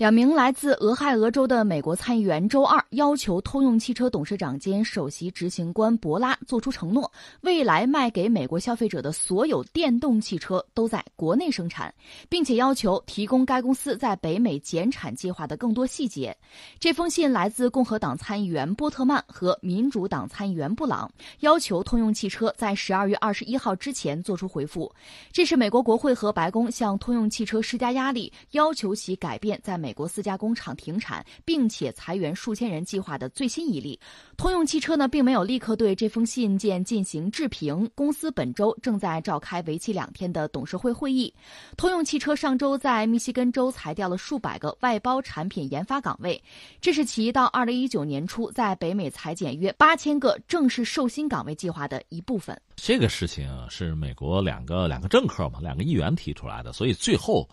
两名来自俄亥俄州的美国参议员周二要求通用汽车董事长兼首席执行官博拉做出承诺，未来卖给美国消费者的所有电动汽车都在国内生产，并且要求提供该公司在北美减产计划的更多细节。这封信来自共和党参议员波特曼和民主党参议员布朗，要求通用汽车在十二月二十一号之前做出回复。这是美国国会和白宫向通用汽车施加压力，要求其改变在美。美国四家工厂停产，并且裁员数千人计划的最新一例。通用汽车呢，并没有立刻对这封信件进行置评。公司本周正在召开为期两天的董事会会议。通用汽车上周在密西根州裁掉了数百个外包产品研发岗位，这是其到二零一九年初在北美裁减约八千个正式受薪岗位计划的一部分。这个事情是美国两个两个政客嘛，两个议员提出来的，所以最后。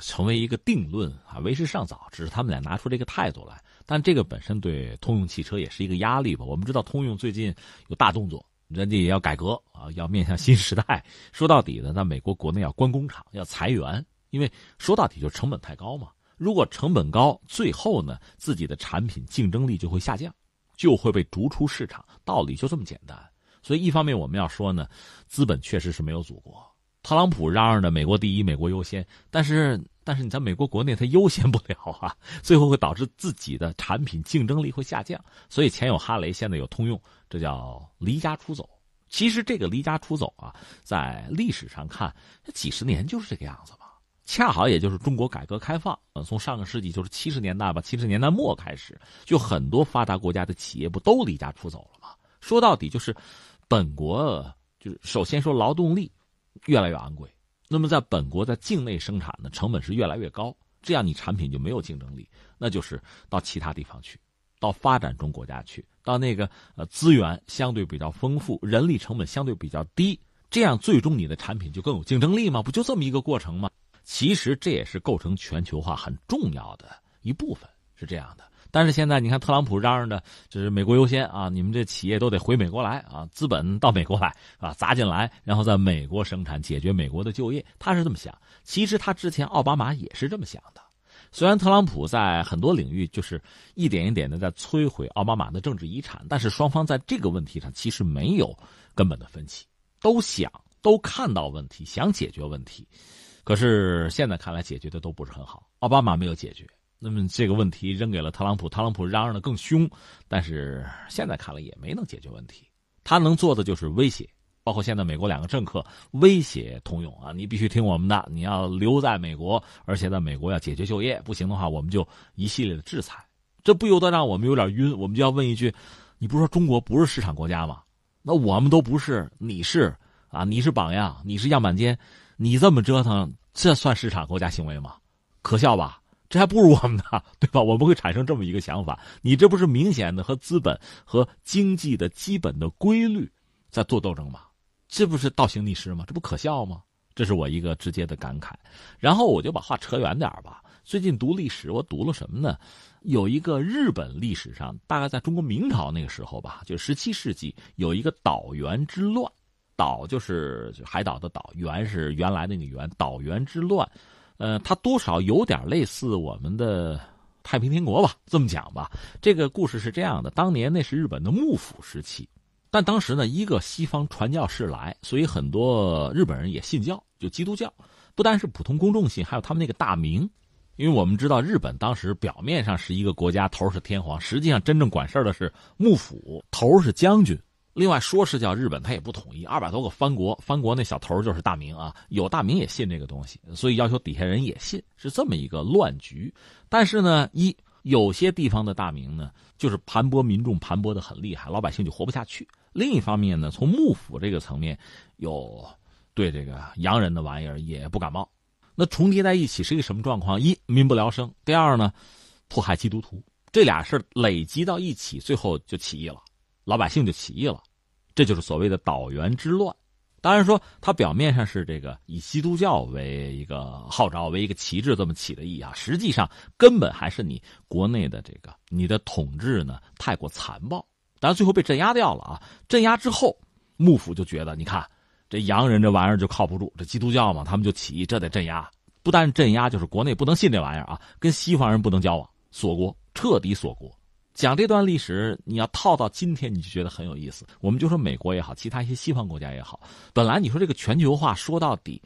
成为一个定论啊，为时尚早。只是他们俩拿出这个态度来，但这个本身对通用汽车也是一个压力吧。我们知道通用最近有大动作，人家也要改革啊，要面向新时代。说到底呢，在美国国内要关工厂，要裁员，因为说到底就成本太高嘛。如果成本高，最后呢，自己的产品竞争力就会下降，就会被逐出市场。道理就这么简单。所以一方面我们要说呢，资本确实是没有祖国。特朗普嚷嚷着美国第一、美国优先，但是但是你在美国国内他优先不了啊，最后会导致自己的产品竞争力会下降。所以前有哈雷，现在有通用，这叫离家出走。其实这个离家出走啊，在历史上看，这几十年就是这个样子吧。恰好也就是中国改革开放，呃，从上个世纪就是七十年代吧，七十年代末开始，就很多发达国家的企业不都离家出走了吗？说到底就是，本国就是首先说劳动力。越来越昂贵，那么在本国在境内生产的成本是越来越高，这样你产品就没有竞争力，那就是到其他地方去，到发展中国家去，到那个呃资源相对比较丰富、人力成本相对比较低，这样最终你的产品就更有竞争力吗？不就这么一个过程吗？其实这也是构成全球化很重要的一部分，是这样的。但是现在你看，特朗普嚷嚷着就是美国优先啊，你们这企业都得回美国来啊，资本到美国来啊，砸进来，然后在美国生产，解决美国的就业，他是这么想。其实他之前奥巴马也是这么想的。虽然特朗普在很多领域就是一点一点的在摧毁奥巴马的政治遗产，但是双方在这个问题上其实没有根本的分歧，都想都看到问题，想解决问题。可是现在看来，解决的都不是很好。奥巴马没有解决。那么这个问题扔给了特朗普，特朗普嚷嚷的更凶，但是现在看来也没能解决问题。他能做的就是威胁，包括现在美国两个政客威胁通用啊，你必须听我们的，你要留在美国，而且在美国要解决就业，不行的话我们就一系列的制裁。这不由得让我们有点晕，我们就要问一句：你不是说中国不是市场国家吗？那我们都不是，你是啊？你是榜样，你是样板间，你这么折腾，这算市场国家行为吗？可笑吧？这还不如我们呢，对吧？我们会产生这么一个想法：你这不是明显的和资本和经济的基本的规律在做斗争吗？这不是倒行逆施吗？这不可笑吗？这是我一个直接的感慨。然后我就把话扯远点吧。最近读历史，我读了什么呢？有一个日本历史上，大概在中国明朝那个时候吧，就十七世纪，有一个岛原之乱。岛就是海岛的岛，原是原来那个原，岛原之乱。呃，它多少有点类似我们的太平天国吧，这么讲吧。这个故事是这样的：当年那是日本的幕府时期，但当时呢，一个西方传教士来，所以很多日本人也信教，就基督教。不单是普通公众信，还有他们那个大名，因为我们知道日本当时表面上是一个国家，头是天皇，实际上真正管事的是幕府，头是将军。另外说是叫日本，他也不统一，二百多个藩国，藩国那小头就是大明啊，有大明也信这个东西，所以要求底下人也信，是这么一个乱局。但是呢，一有些地方的大明呢，就是盘剥民众，盘剥的很厉害，老百姓就活不下去。另一方面呢，从幕府这个层面，有对这个洋人的玩意儿也不感冒，那重叠在一起是一个什么状况？一民不聊生，第二呢，迫害基督徒，这俩事累积到一起，最后就起义了。老百姓就起义了，这就是所谓的岛原之乱。当然说，它表面上是这个以基督教为一个号召、为一个旗帜这么起的义啊，实际上根本还是你国内的这个你的统治呢太过残暴。当然最后被镇压掉了啊！镇压之后，幕府就觉得，你看这洋人这玩意儿就靠不住，这基督教嘛，他们就起义，这得镇压。不但镇压，就是国内不能信这玩意儿啊，跟西方人不能交往，锁国，彻底锁国。讲这段历史，你要套到今天，你就觉得很有意思。我们就说美国也好，其他一些西方国家也好，本来你说这个全球化说到底，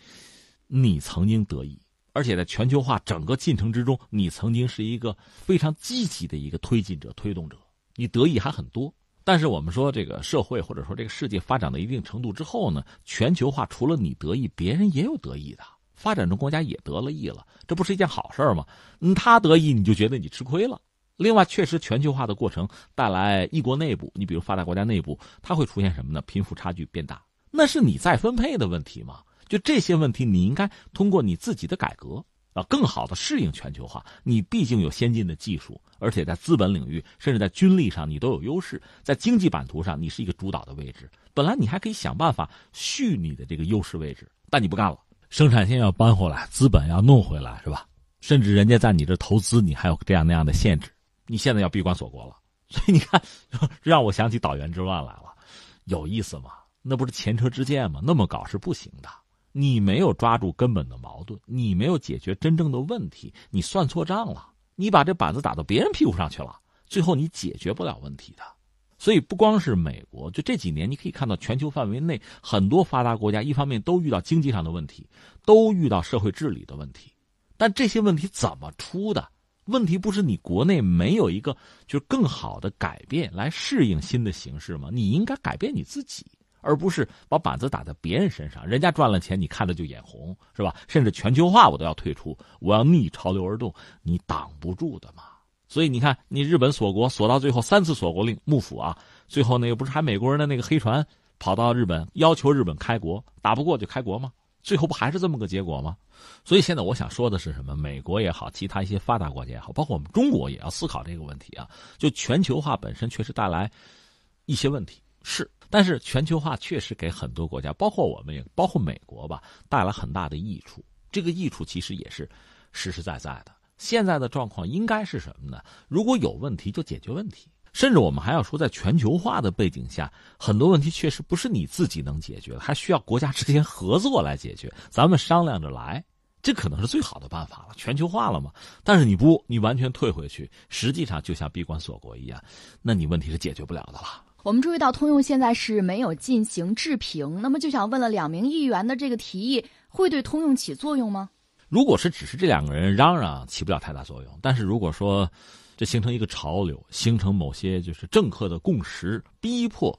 你曾经得意，而且在全球化整个进程之中，你曾经是一个非常积极的一个推进者、推动者，你得意还很多。但是我们说这个社会或者说这个世界发展到一定程度之后呢，全球化除了你得意，别人也有得意的，发展中国家也得了益了，这不是一件好事吗？嗯，他得意，你就觉得你吃亏了。另外，确实全球化的过程带来一国内部，你比如发达国家内部，它会出现什么呢？贫富差距变大，那是你再分配的问题吗？就这些问题，你应该通过你自己的改革啊，更好的适应全球化。你毕竟有先进的技术，而且在资本领域，甚至在军力上，你都有优势。在经济版图上，你是一个主导的位置。本来你还可以想办法续你的这个优势位置，但你不干了，生产线要搬回来，资本要弄回来，是吧？甚至人家在你这投资，你还有这样那样的限制。你现在要闭关锁国了，所以你看，让我想起岛原之乱来了，有意思吗？那不是前车之鉴吗？那么搞是不行的。你没有抓住根本的矛盾，你没有解决真正的问题，你算错账了。你把这板子打到别人屁股上去了，最后你解决不了问题的。所以不光是美国，就这几年你可以看到，全球范围内很多发达国家，一方面都遇到经济上的问题，都遇到社会治理的问题，但这些问题怎么出的？问题不是你国内没有一个就是更好的改变来适应新的形势吗？你应该改变你自己，而不是把板子打在别人身上。人家赚了钱，你看着就眼红，是吧？甚至全球化我都要退出，我要逆潮流而动，你挡不住的嘛。所以你看，你日本锁国锁到最后三次锁国令，幕府啊，最后那个不是还美国人的那个黑船跑到日本要求日本开国，打不过就开国吗？最后不还是这么个结果吗？所以现在我想说的是什么？美国也好，其他一些发达国家也好，包括我们中国也要思考这个问题啊。就全球化本身确实带来一些问题，是，但是全球化确实给很多国家，包括我们也包括美国吧，带来很大的益处。这个益处其实也是实实在在的。现在的状况应该是什么呢？如果有问题就解决问题。甚至我们还要说，在全球化的背景下，很多问题确实不是你自己能解决的，还需要国家之间合作来解决。咱们商量着来，这可能是最好的办法了。全球化了嘛？但是你不，你完全退回去，实际上就像闭关锁国一样，那你问题是解决不了的了。我们注意到通用现在是没有进行置评，那么就想问了，两名议员的这个提议会对通用起作用吗？如果是只是这两个人嚷嚷，起不了太大作用。但是如果说，这形成一个潮流，形成某些就是政客的共识，逼迫，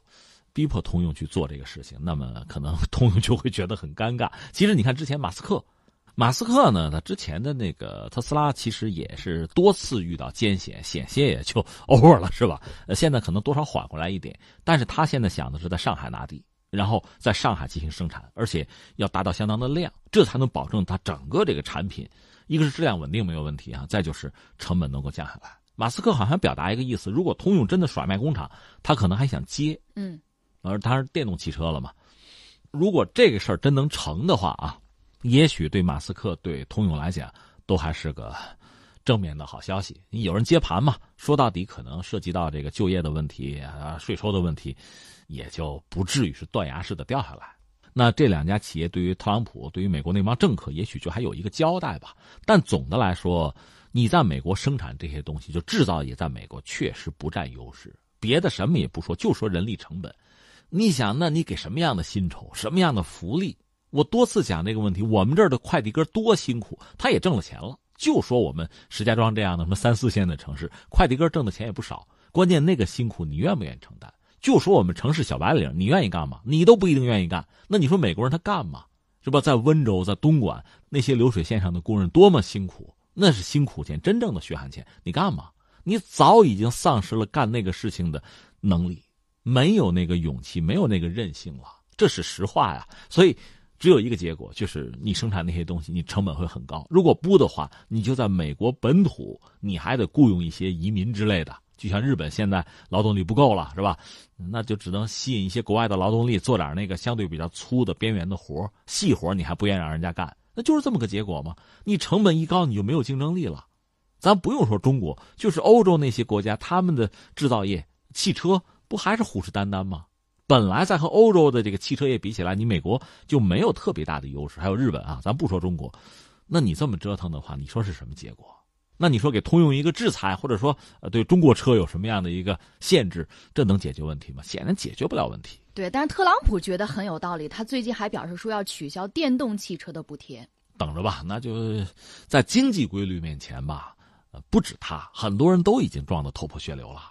逼迫通用去做这个事情，那么可能 通用就会觉得很尴尬。其实你看之前马斯克，马斯克呢，他之前的那个特斯拉其实也是多次遇到艰险，险些也就 over 了，是吧？呃，现在可能多少缓过来一点，但是他现在想的是在上海拿地，然后在上海进行生产，而且要达到相当的量，这才能保证他整个这个产品，一个是质量稳定没有问题啊，再就是成本能够降下来。马斯克好像表达一个意思：如果通用真的甩卖工厂，他可能还想接。嗯，而他是电动汽车了嘛？如果这个事儿真能成的话啊，也许对马斯克、对通用来讲，都还是个正面的好消息。有人接盘嘛？说到底，可能涉及到这个就业的问题啊、税收的问题，也就不至于是断崖式的掉下来。那这两家企业对于特朗普、对于美国那帮政客，也许就还有一个交代吧。但总的来说。你在美国生产这些东西，就制造业在美国确实不占优势。别的什么也不说，就说人力成本。你想，那你给什么样的薪酬，什么样的福利？我多次讲这个问题。我们这儿的快递哥多辛苦，他也挣了钱了。就说我们石家庄这样的什么三四线的城市，快递哥挣的钱也不少。关键那个辛苦，你愿不愿意承担？就说我们城市小白领，你愿意干吗？你都不一定愿意干。那你说美国人他干吗？是吧？在温州，在东莞那些流水线上的工人多么辛苦。那是辛苦钱，真正的血汗钱。你干嘛？你早已经丧失了干那个事情的能力，没有那个勇气，没有那个韧性了。这是实话呀。所以，只有一个结果，就是你生产那些东西，你成本会很高。如果不的话，你就在美国本土，你还得雇佣一些移民之类的。就像日本现在劳动力不够了，是吧？那就只能吸引一些国外的劳动力，做点那个相对比较粗的边缘的活细活你还不愿意让人家干。那就是这么个结果嘛？你成本一高，你就没有竞争力了。咱不用说中国，就是欧洲那些国家，他们的制造业、汽车不还是虎视眈眈吗？本来在和欧洲的这个汽车业比起来，你美国就没有特别大的优势。还有日本啊，咱不说中国，那你这么折腾的话，你说是什么结果？那你说给通用一个制裁，或者说呃对中国车有什么样的一个限制，这能解决问题吗？显然解决不了问题。对，但是特朗普觉得很有道理，他最近还表示说要取消电动汽车的补贴。等着吧，那就在经济规律面前吧，呃，不止他，很多人都已经撞得头破血流了。